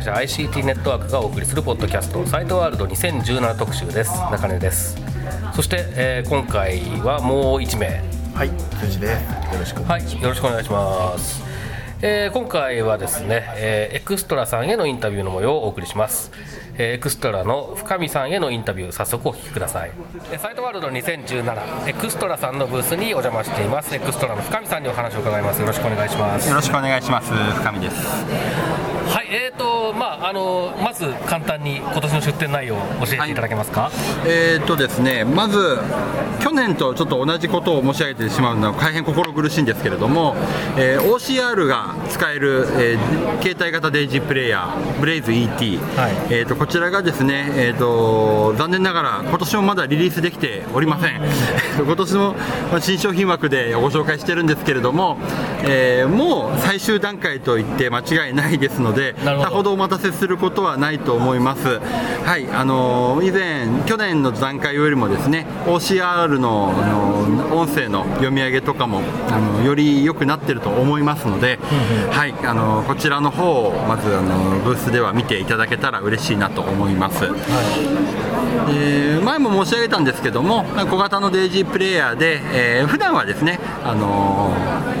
覚障害者 ICT ネットワークがお送りするポッドキャストサイトワールド2017特集です。中根です。そして、えー今回はもう1名。はい藤でよろしくはいよろしくお願いします、えー今回はですね、えーエクストラさんへのインタビューの模様をお送りします、えーエクストラの深見さんへのインタビュー早速お聞きください。えーサイトワールド2017エクストラさんのブースにお邪魔しています。エクストラの深見さんにお話を伺います。よろしくお願いします。よろしくお願いします。深見ですはい、えーとまああのまず簡単に今年の出展内容を教えていただけますか？えーっとですねまず去年とちょっと同じことを申し上げてしまうのは大変心苦しいんですけれども、えー OCR が使える、えー携帯型デイジープレイヤーブレイズ ET、はい。えーっとこちらがですね、えーっと残念ながら今年もまだリリースできておりません。今年もまあ新商品枠でご紹介してるんですけれども、えーもう最終段階と言って間違いないですのでなるほどさほどお待たせすることはないと思います。はい、あの以前去年の段階よりもですね OCR のあの音声の読み上げとかもあのより良くなってると思いますので、はい、あのこちらの方をまずあのブースでは見ていただけたら嬉しいなと思います。えー前も申し上げたんですけども小型のデイジープレイヤーで、えー普段はですね、あの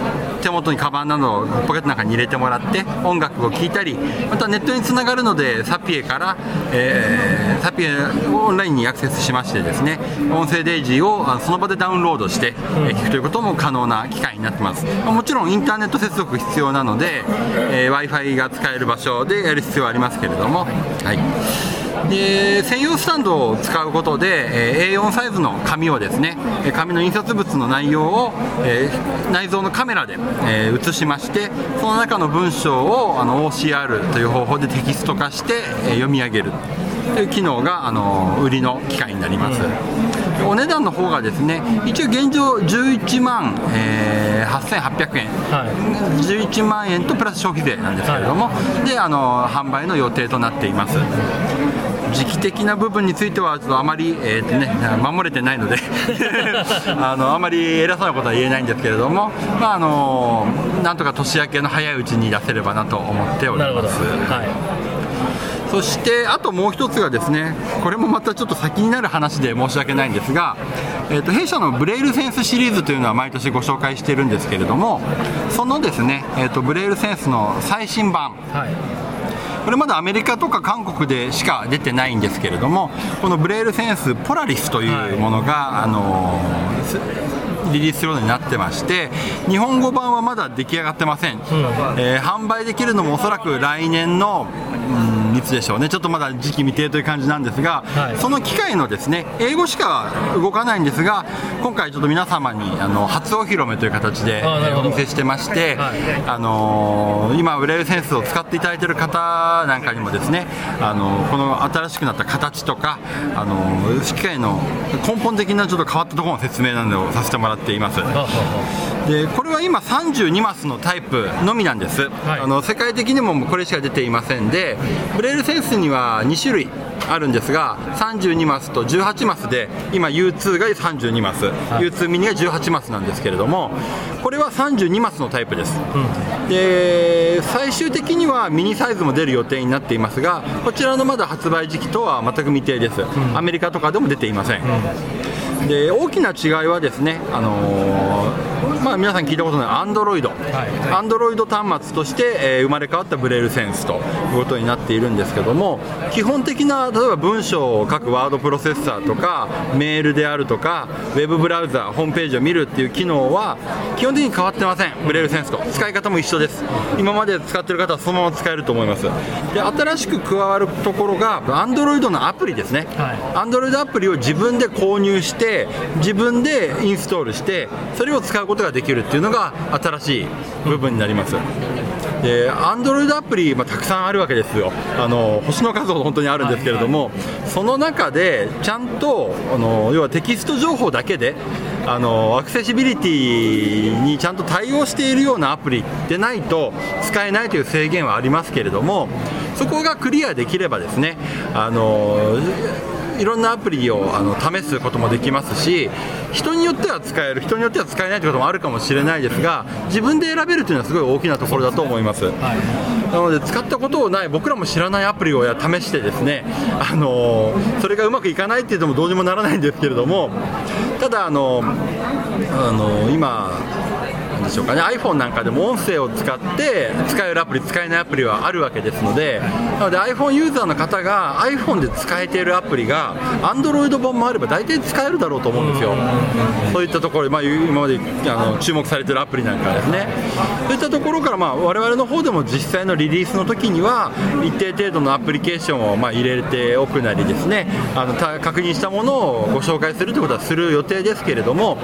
ー手元にカバンなどをポケットの中に入れてもらって音楽を聴いたりまたネットにつながるのでサピエから、えーサピエをオンラインにアクセスしましてですね音声デイジーをその場でダウンロードして、えー聞くということも可能な機会になってます。まあもちろんインターネット接続必要なので、え w i f i が使える場所でやる必要はありますけれども。はいで専用スタンドを使うことで、えー A4 サイズの紙をですねえー紙の印刷物の内容を、えー内蔵のカメラで、えー写しましてその中の文章をあの OCR という方法でテキスト化して、えー読み上げる。という機能があの売りの機械になります、お値段の方がですね一応現状11万、えー8800円、はい。11万円とプラス消費税なんですけれども、であの販売の予定となっています時期的な部分についてはちょっとあまり、えーとね、守れてないので あのあまり偉そうなことは言えないんですけれども、まあ、あのなんとか年明けの早いうちに出せればなと思っており。ます。はそしてあともう一つがですねこれもまたちょっと先になる話で申し訳ないんですが、えー、と弊社のブレイルセンスシリーズというのは毎年ご紹介しているんですけれどもそのですね、えー、とブレイルセンスの最新版い。はい。これまだアメリカとか韓国でしか出てないんですけれどもこのブレールセンスポラリスというものが、あのリリースするようになってまして日本語版はまだ出来上がってません、えー販売できるのもおそらく来年の、うん、いつでしょうね。ちょっとまだ時期未定という感じなんですが、はい。その機械のですね英語しか動かないんですが今回ちょっと皆様にあの初お披露目という形でお見せしてまして、はい。あのー今、ブレイルセンスを使っていただいている方なんかにもですね、あのーこの新しくなった形とか、あのー機械の根本的なちょっと変わったところの説明などをさせてもらっています。はははでこれは今32マスのタイプのみなんです、はい。あの世界的にもこれしか出ていませんでブレイルセンスには2種類あるんですが32マスと18マスで今 U2 が32マス、U2 ミニが18マスなんですけれどもこれは32マスのタイプです、で最終的にはミニサイズも出る予定になっていますがこちらのまだ発売時期とは全く未定です、アメリカとかでも出ていません、で大きな違いはですね、あのーまあ、皆さん聞いたことない Android、アンドロイド端末として、えー生まれ変わったブレールセンスということになっているんですけども基本的な例えば文章を書くワードプロセッサーとかメールであるとかウェブブラウザホームページを見るっていう機能は基本的に変わってません。ブレールセンスと。使い方も一緒です。今まで使ってる方はそのまま使えると思います。で新しく加わるところが Android のアプリですね、はい。Android アプリを自分で購入して自分でインストールしてそれを使うことができるっていうのが新しい部分になります。で Android アプリ、まあ、たくさんあるわけですよ。あの星の数ほど本当にあるんですけれども、その中でちゃんとあの要はテキスト情報だけであのアクセシビリティにちゃんと対応しているようなアプリでないと使えないという制限はありますけれどもそこがクリアできればですねあのいろんなアプリをあの試すこともできますし人によっては使える人によっては使えないということもあるかもしれないですが自分で選べるというのはすごい大きなところだと思います、なので使ったことをない僕らも知らないアプリをや試してですねあのそれがうまくいかないっていうのもどうにもならないんですけれどもただあのあの今でしょうかね。iPhone なんかでも音声を使って使えるアプリ使えないアプリはあるわけですのでなので iPhone ユーザーの方が iPhone で使えているアプリが Android 版もあれば大体使えるだろうと思うんですよ。そういったところ、まあ、今まであの注目されているアプリなんかですね。そういったところから、まあ、我々の方でも実際のリリースの時には一定程度のアプリケーションをまあ入れておくなりですね。あの確認したものをご紹介するということはする予定ですけれども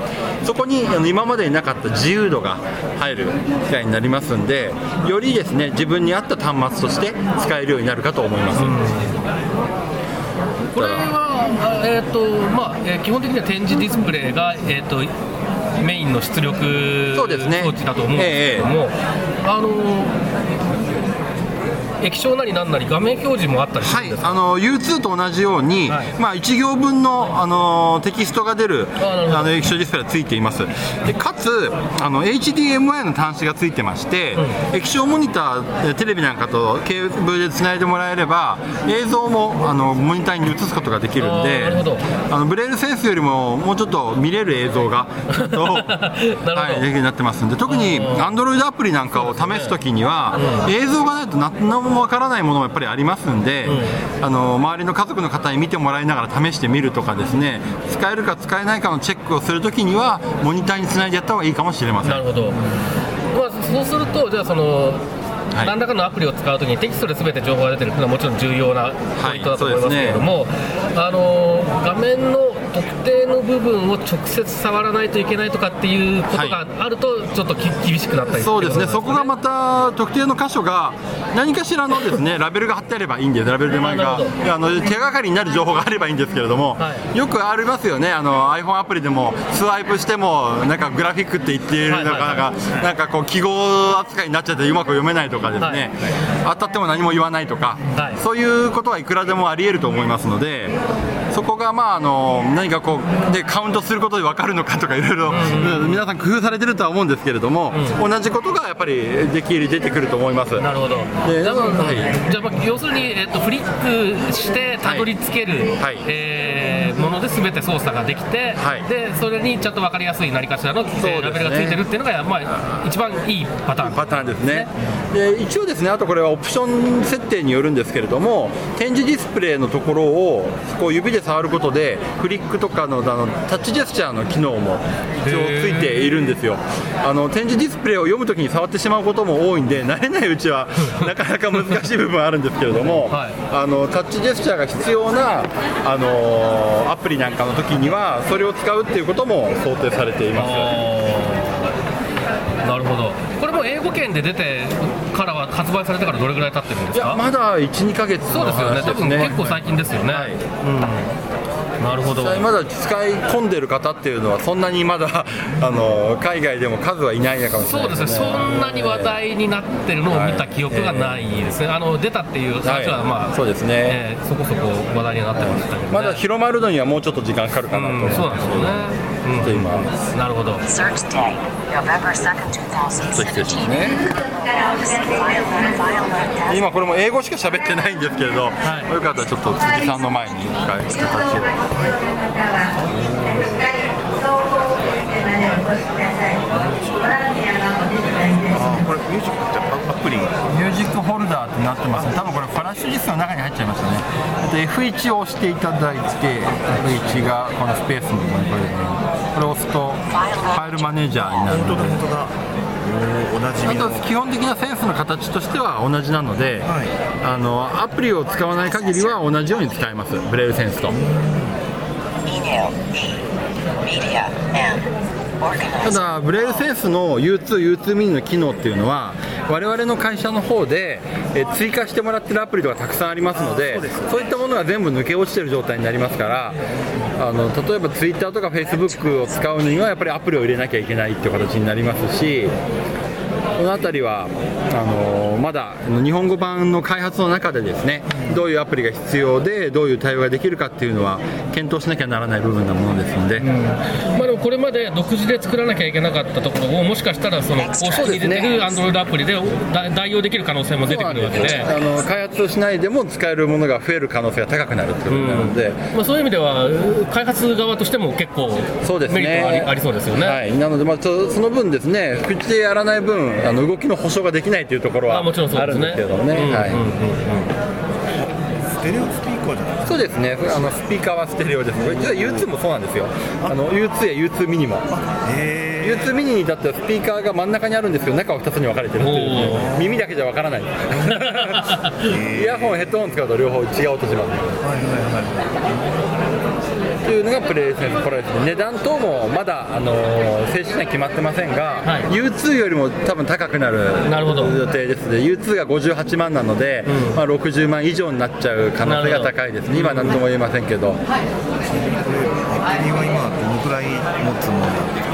そこにあの今までになかった自由度が入る機会になりますんでよりですね自分に合った端末として使えるようになるかと思います。これは、あえーとまあえー基本的には展示ディスプレイが、えー、とメインの出力そうですね。装置だと思うんですけども、あの液晶なりなんなり画面表示もあったりすはいるんです、か、あの U2 と同じように、はい。まあ、1行分のあのテキストが出るあの液晶ディスプレイがついています。でかつあの HDMI の端子がついてまして、液晶モニターえテレビなんかとケーブルでつないでもらえれば映像もあのモニターに映すことができるんであのブレールセンスよりももうちょっと見れる映像が はい、できるようになってますんで特に Android アプリなんかを試すときには、映像がないと何もわからないものもやっぱりありますんで、あの周りの家族の方に見てもらいながら試してみるとかですね使えるか使えないかのチェックをするときにはモニターにつないでやった方がいいかもしれません。なるほど、まあ、そうすると、じゃあその、はい。何らかのアプリを使うときにテキストで全て情報が出てるっていうのはもちろん重要なポイントだと思いますけれども、あの画面の特定の部分を直接触らないといけないとかっていうことがあると、ちょっとき厳しくなったりそうですね、そこがまた特定の箇所が何かしらのですねラベルが貼ってあればいいんです、ラベルで前が。あの手がかりになる情報があればいいんですけれども、はいよくありますよね、あの iPhone アプリでもスワイプしても、なんかグラフィックって言っている、はいはいはい。なんかこう記号扱いになっちゃってうまく読めないとかですね、はい。当たっても何も言わないとか、はいそういうことはいくらでもありえると思いますので。そこがまああの何かこうでカウントすることで分かるのかとかいろいろ皆さん工夫されてるとは思うんですけれども、同じことがやっぱりできる出てくると思います。なるほど、ではい。じゃあ要するに、えっと、フリックしてたどり着ける、はい。えーもので全て操作ができて、はい。でそれにちゃんと分かりやすい何かしらの、ね。ーラベルがついてるっていうのが、まあ、一番いいパターン。パターンですね。で一応ですねあとこれはオプション設定によるんですけれども展示ディスプレイのところをこう指で触ることでフリックとかのあのタッチジェスチャーの機能も一応ついているんですよ。あの展示ディスプレイを読むときに触ってしまうことも多いんで慣れないうちは なかなか難しい部分あるんですけれども、はい。あのタッチジェスチャーが必要なあのアプリなんかの時にはそれを使うっていうことも想定されています。なるほど。これも英語圏で出てからは発売されてからどれぐらい経ってるんでいやすかまだ12ヶ月のそうですよね。多分結構最近ですよね、はい。うん、なるほど。実際まだ使い込んでる方っていうのはそんなにまだ あの海外でも数はいないのかもしれそうないですね。そんなに話題になってるのを見た記憶がないですね、あの出たっていう話は、はい。まあ、そうですね。えーそこそこ話題にはなってましたけど、ね、まだ広まるのにはもうちょっと時間かかるかなと。思うん、そうなんですよね、ちょっと今。うん、なるほど。Search day, November 2nd, ちょっと失礼します 2017. ね今これも英語しか喋ってないんですけれど、はい、よかったらちょっと辻さんの前に一回形これミュージックってアプリ？ミュージックホルダーってなってますね。多分これパラシュ実の中に入っちゃいましたね。あと F1 を押していただいて F1 がこのスペースのところにこれ,、これを押すとファイルマネージャーになるので。おなじあと基本的なセンスの形としては同じなので、はい。あのアプリを使わない限りは同じように使えます。ブレイルセンスと。た.だブレイルセンスの U2、U2 ミニの機能っていうのは我々の会社の方でえー追加してもらってるアプリとかたくさんありますのであそうです。そういったものが全部抜け落ちてる状態になりますからあの例えば Twitter とか Facebook を使うにはやっぱりアプリを入れなきゃいけないっていう形になりますしこの辺りはあのまだ日本語版の開発の中でですねどういうアプリが必要でどういう対応ができるかっていうのは検討しなきゃならない部分なものですので、まあ、でもこれまで独自で作らなきゃいけなかったところをもしかしたらその公式に出てる Android アプリでだ代用できる可能性も出てくるわけで。あの開発をしないでも使えるものが増える可能性が高くなるってことになるので、まあ、そういう意味では開発側としても結構そうですね。メリットがありそうですよね、はい、なので、まあ、そその分ですね口でやらない分あの動きの保証ができないというところはあもちろんそうあるんですけどもね、うんはいうんうん。ステレオスピーカーじゃないですそうですね。あのスピーカーはステレオです。これ実は U2 もそうなんですよ。あ。の U2 や U2 ミニも。かへ U2 ミニに至ってはスピーカーが真ん中にあるんですけど中は2つに分かれてるっていう。耳だけじゃ分からない。イヤホンヘッドホン使うと両方違う音します。えはいはいはっていうのがプレイセンスプライスで値段等もまだ、あのー正式には決まってませんが、はい。U2 よりも多分高くなるなるほど。予定です。ね U2 が58万なので、まあ、60万以上になっちゃう可能性が高いです。ね今は何とも言えませんけど。い。これバッテリーは今どのくらい持つものなんで。すか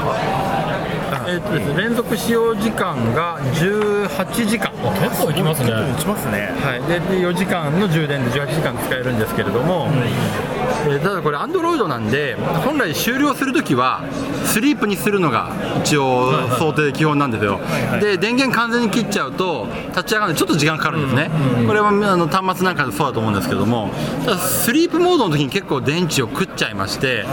えっとですね連続使用時間が18時間。結構いきますね。持ちますね。はい、でで4時間の充電で18時間使えるんですけれども、えーただこれ、アンドロイドなんで、本来終了するときは、スリープにするのが一応、想定基本なんですよ、で電源完全に切っちゃうと、立ち上がるのにちょっと時間かかるんですね、これはあの端末なんかでそうだと思うんですけども、ただスリープモードの時に結構電池を食っちゃいまして、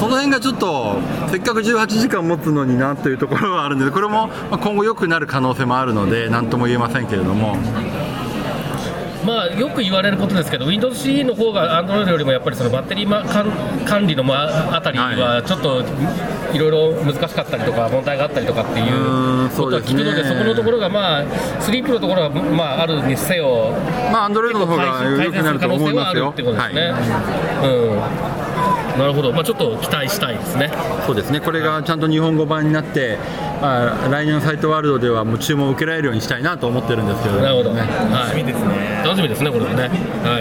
その辺がちょっと、せっかく18時間持つのになというところはあるんで、これもまあ今後良くなる可能性もあるので、なんとも言えませんけれども。まあ、よく言われることですけど、Windows CE の方が Android よりもやっぱりそのバッテリーま管管理のまああたりはちょっといろいろ難しかったりとか、問題があったりとかっていうことは聞くので、そうですねそこのところが、まあ、スリープのところは、まあ、あるにせよ、まあ、アンドロイドの方が良くなると思いますよ。ってことですね。はいうん、なるほど、まあ、ちょっと期待したいですね。そうですね。これがちゃんと日本語版になって、まあ、来年のサイトワールドではもう注文を受けられるようにしたいなと思ってるんですけど、なるほど、ね。はい、楽しみですね。楽しみですね、これはね。は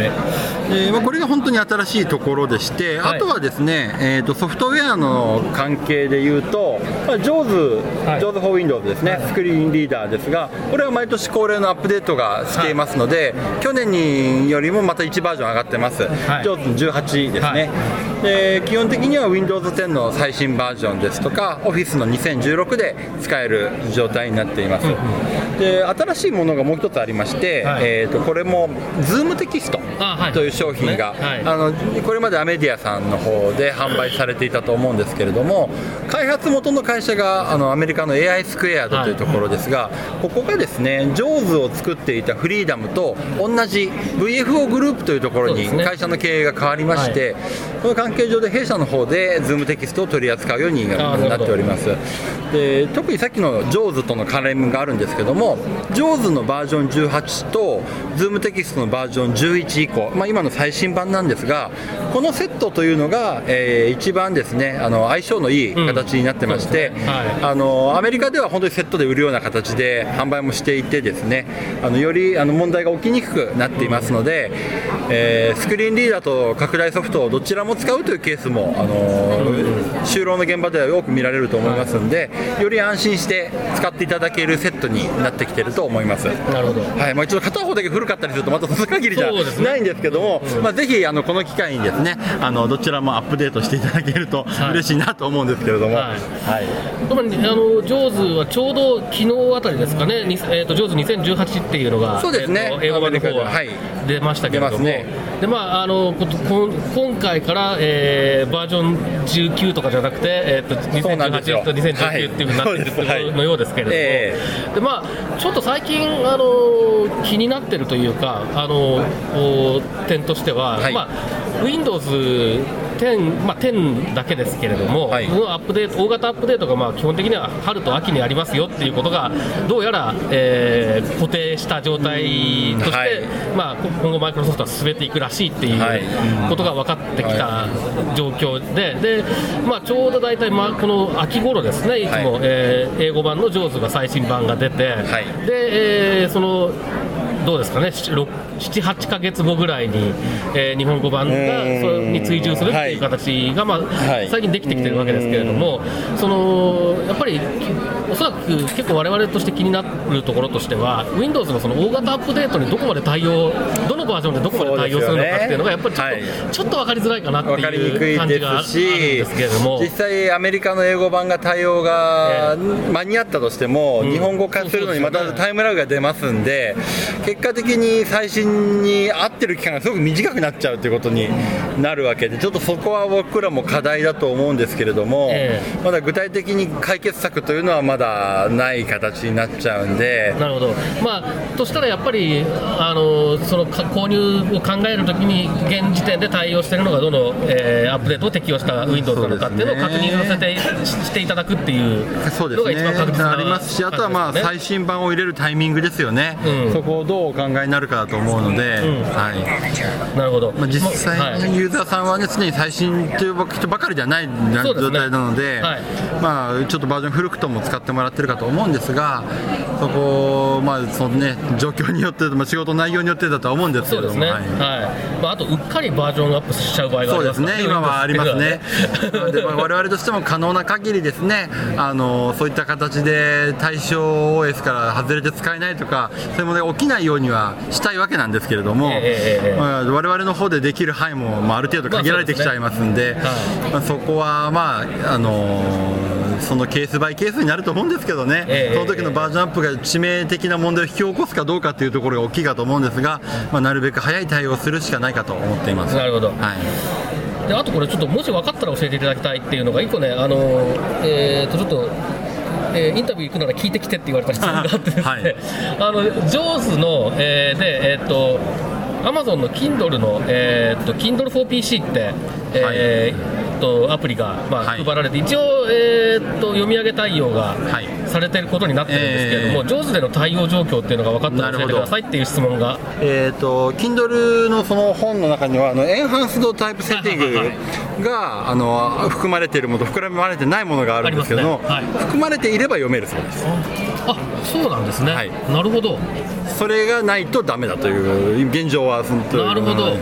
い。でまあ、これが本当に新しいところでして、はい。あとはですね、えー、とソフトウェアの関係でいうと、まあ、JAWS、はい。JAWS for Windows ですね、スクリーンリーダーですが、これは毎年恒例のアップデートがしていますので、去年によりもまた1バージョン上がってます、い。JAWS18 ですね、はい。で基本的には Windows 10の最新バージョンですとか、Office の2016で使える状態になっています。で新しいものがもう一つありまして、はい。えー、とこれも Zoom テキストという商品が、ね。はい。あのこれまでアメディアさんの方で販売されていたと思うんですけれども開発元の会社があのアメリカの AI スクエアドというところですが、ここがですね JAWS を作っていたフリーダムと同じ VFO グループというところに会社の経営が変わりまして、この関係上で弊社の方で Zoom テキストを取り扱うようになっております。で特にさっきの JAWS との関連があるんですけども JAWS のバージョン18と Zoom テキストのバージョン11以降、まあ、今の最新版なんですがこのセットというのが、えー一番ですねあの相性のいい形になってまして、うんね。はい。あのアメリカでは本当にセットで売るような形で販売もしていてですねあのよりあの問題が起きにくくなっていますので、えースクリーンリーダーと拡大ソフトをどちらも使うというケースもあの就労の現場ではよく見られると思いますのでより安心して使っていただけるセットになってきていると思います。なるほど。はいまあ、一度片方だけ古かったりするとまたその限りじゃそうですね。ないんですけども、まあ、ぜひあのこの機会にですねあのどちらもアップデートしていただけるとはい。嬉しいなと思うんですけれども、はい。はい。特にあのジョーズはちょうど昨日あたりですかね、にえー、とジョーズ2018っていうのが、そうですね。えーと英語版の方は。はい。出ましたけれども、出ますねでまああの今回から、えーバージョン19とかじゃなくて、えー、とそうなんですよ。2018と2019っていうふうになってるのようですけれども、えでまあ、ちょっと最近あの気になってるというかあのお点としては、はい。まあ、Windows 10, まあ、10だけですけれども、はい。そのアップデート大型アップデートがまあ基本的には春と秋にありますよっていうことがどうやら、えー固定した状態として、はい。まあ、こ今後マイクロソフトは進めていくらしいっていうはい。ことが分かってきた状況でで、まあ、ちょうど大体、まあ、この秋頃ですねいつも、はい。えー英語版の JAWS が最新版が出て、はい。で、えーそのどうですかね、78か月後ぐらいに、えー日本語版がうん。それに追従するっていう形が、まあはい。最近できてきてるわけですけれども、そのやっぱりおそらく結構、われわれとして気になるところとしては、Windows のその大型アップデートにどこまで対応、どのバージョンでどこまで対応するのかっていうのが、やっぱりちょっと,、はい。ちょっと分かりづらいかなっていいう感じがあるんですけれども。実際アメリカの英語版が対応が間に合ったとしても、うん。日本語化するのにまたタイムラグが出ますんで結果的に最新に合ってる期間がすごく短くなっちゃうということになるわけでちょっとそこは僕らも課題だと思うんですけれども、えまだ具体的に解決策というのはまだない形になっちゃうんで。なるほど、まあ、としたらやっぱりあのそのか購入を考えるときに、現時点で対応しているのがどの、えーアップデートを適用した Windows なのかっていうのを確認させてししていただくっていうのがそうですね。一番確実なありますし、あとはまあ最新版を入れるタイミングですよね、うん。そこをどうお考えになるかだと思うので、ん。はい。なるほど、まあ、実際、はい。ユーザーさんは、ね、常に最新という人ばかりではない状態なので、はい。まあ、ちょっとバージョン古くとも使ってもらってるかと思うんですが、そこを、まあそのね、状況によって、まあ、仕事内容によってだとは思うんですけれども。ね、はい。はい。まあ、あとうっかりバージョンアップしちゃう場合があそうですりますね、今はありますね。で、まあ、我我々としても可能な限りですね、あのそういった形で対象 OS から外れて使えないとか、そういうものが起きないようにはしたいわけなんですけれども、ええええええ。まあ、我々の方でできる範囲も、まあ、ある程度限られてきちゃいますんで、まあそこは、まああのそのケースバイケースになると思うんですけどね、ええその時のバージョンアップが致命的な問題を引き起こすかどうかというところが大きいかと思うんですが、まあ、なるべく早い対応をするしかないかと思っています。なるほど。はい。であとこれちょっともし分かったら教えていただきたいっていうのが一個ねあのえー、とちょっと、えーインタビュー行くなら聞いてきてって言われた質問があってですね、はい。あのジョーズの、えーでえーっとアマゾンの Kindle の、えーっと Kindle for PC って、えーっとアプリが、まあはい。配られて一応、えーっと読み上げ対応がはい。されてることになってるんですけれども、えー。ジョーズでの対応状況っていうのが分かったら教えてくださいっていう質問が。えー、と Kindle のその本の中にはあのエンハンスドタイプセッティンはいはい。グがあの含まれているものと含まれてないものがあるんですけどね。はい。含まれていれば読めるそうです。あそうなんですね、はい。なるほど。それがないとダメだという現状はそのというなるほど、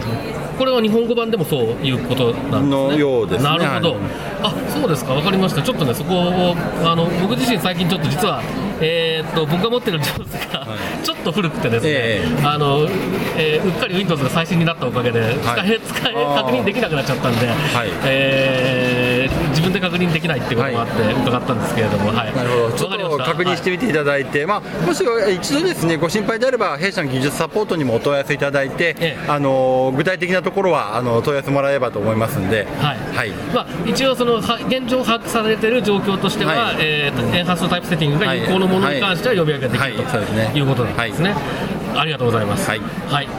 これは日本語版でもそういうことなんですね。のようですね。なるほど、はい。あそうですか、わかりました、ちょっとね、そこをあの僕自身、最近ちょっと実は、えーっと僕が持ってる上手が、ちょっと古くてですね、えあのえーうっかり Windows が最新になったおかげで、使え使え確認できなくなっちゃったんで、えー自分で確認できないっていうこともあって、伺ったんですけれども、はい、なるほど。ちょっと確認してみていただいて、まあ、もし一度ですねご心配であれば弊社の技術サポートにもお問い合わせいただいて、ええ。あの具体的なところはあの問い合わせもらえればと思いますんで、はい。はい。まあ、一応その、は現状把握されている状況としては、はい。えーとエンハンストタイプセッティングが有効のものに関しては呼び上げできるということなんですね。ありがとうございます。はい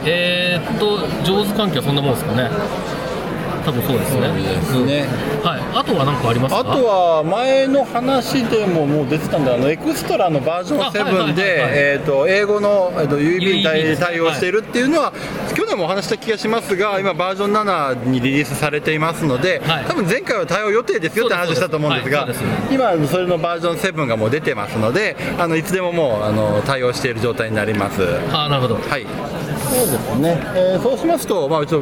えーっと上手関係はそんなもんですかね。多分そうですね。ですね。はい。あとは何かありますか？あとは前の話でももう出てたんで、あのエクストラのバージョンあはいはいはいはい7で、えーと英語の、えー、と UEB に対対応しているっていうのは、去年もお話した気がしますが、今、バージョン7にリリースされていますので、はい多分前回は対応予定ですよって話をしたと思うんですが、すそうです今、それのバージョン7がもう出てますので、あのいつでももうあの対応している状態になります。あーなるほど。はい、そうですね、えーそうしますと、まあ、ちょ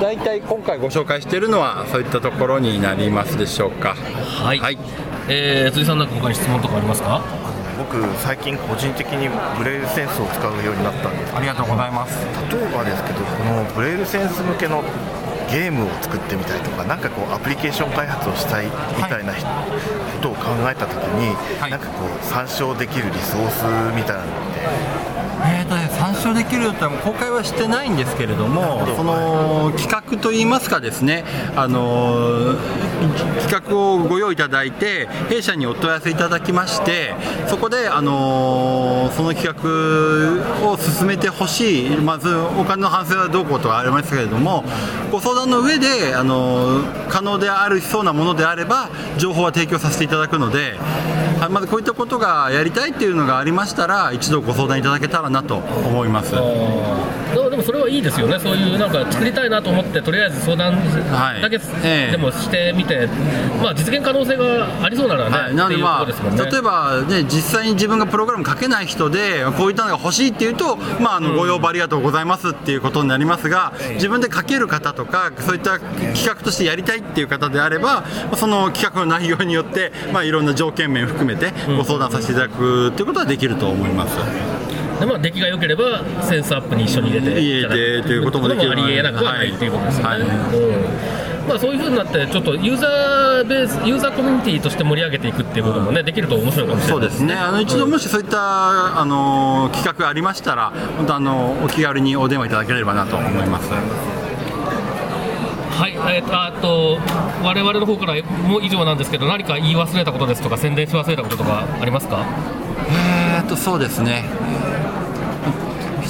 大体今回ご紹介しているのは、そういったところになりますでしょうか。はい。はいえー辻さんなんか他に質問とかありますか？僕最近個人的にブレイルセンスを使うようになったんですありがとうございます。例えばですけどこのブレイルセンス向けのゲームを作ってみたいとかなんかこうアプリケーション開発をしたいみたいなことを考えた時に、はいなんかこう参照できるリソースみたいなのえーとね、参照できるとは公開はしてないんですけれども、その企画といいますかですね、あの企画をご用意いただいて、弊社にお問い合わせいただきまして、そこで、あのその企画を進めてほしい、まずお金の反省はどうこうとはありますけれども、ご相談の上で、あの可能であるそうなものであれば、情報は提供させていただくので、あまずこういったことがやりたいっていうのがありましたら、一度ご相談いただけたらなと思います。でもそれはいいですよね、そういうなんか作りたいなと思って、とりあえず相談はい。だけええ。でもしてみて、まあ、実現可能性がありそうならね、はい、なのでまあ、ね。例えば、ね、実際に自分がプログラム書けない人で、こういったのが欲しいっていうと、まあ、あのご要望ありがとうございますっていうことになりますが、自分で書ける方とか、そういった企画としてやりたいっていう方であれば、その企画の内容によって、まあ、いろんな条件面含めて、ご相談させていただくっていうことはできると思います。でまあ、出来が良ければ、センスアップに一緒に入れて入れてということもできるありえなくはないっていうことですよね。はい。うん。まあ、そういうふうになって、ちょっとユーザーベース、ユーザーコミュニティとして盛り上げていくっていうこともね、できると面白いかもしれない。そうですね、あの一度もしそういった、あの企画ありましたら、本当あの、お気軽にお電話いただければなと思います。はい、えーと、あと、我々の方からもう以上なんですけど、何か言い忘れたことですとか、宣伝し忘れたこととかありますか？えーっとそうですね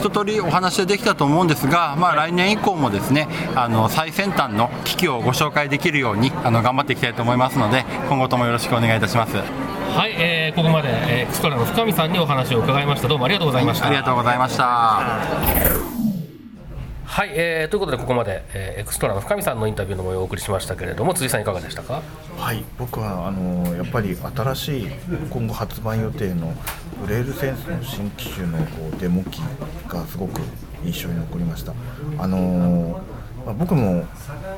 一通りお話はできたと思うんですが、まあ、来年以降もですねあの最先端の機器をご紹介できるようにあの頑張っていきたいと思いますので今後ともよろしくお願いいたしますはい、えーここまで、えーエクストラの深見さんにお話を伺いました。どうもありがとうございました。ありがとうございましたはい、えーということでここまで、えーエクストラの深見さんのインタビューの模様をお送りしましたけれども辻さんいかがでしたか？はい、僕はあのやっぱり新しい今後発売予定のブレールセンスの新機種のこうデモ機がすごく印象に残りました。あのまあ僕も、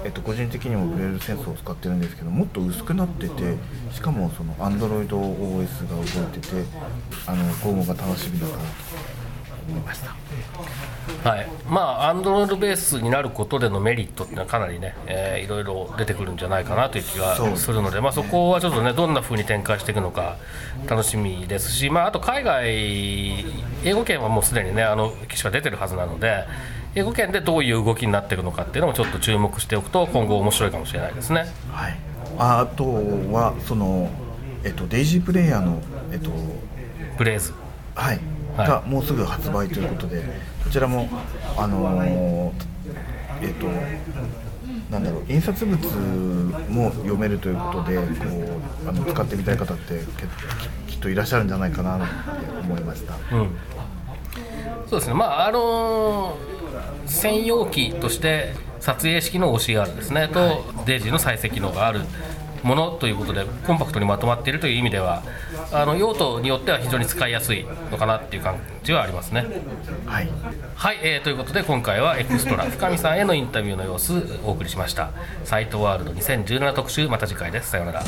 えっと、個人的にもブレールセンスを使ってるんですけどもっと薄くなっててしかもその AndroidOS が動いててあの今後が楽しみだなと思いました。はい。まあアンドロイドベースになることでのメリットっていうのはかなりね、えーいろいろ出てくるんじゃないかなという気がするのでまあ、そこはちょっとねどんな風に展開していくのか楽しみですし、まあ、あと海外英語圏はもうすでにねあの機種が出てるはずなので英語圏でどういう動きになっていくのかっていうのもちょっと注目しておくと今後面白いかもしれないですね。はい、ああとはその、えっと、デイジープレイヤーの、えっとブレイズ。はいはいがもうすぐ発売ということでこちらもあのーえっとなんだろう印刷物も読めるということでこうあの使ってみたい方ってききっといらっしゃるんじゃないかなって思いました。うん、そうですね、まああの専用機として撮影式の OCR ですね、とデイジーの再生機能があるものということで、コンパクトにまとまっているという意味では、あの用途によっては非常に使いやすいのかなっていう感じはありますね。はい。はい、えーということで今回はエクストラ深見さんへのインタビューの様子お送りしました。サイトワールド2017特集また次回です。さようなら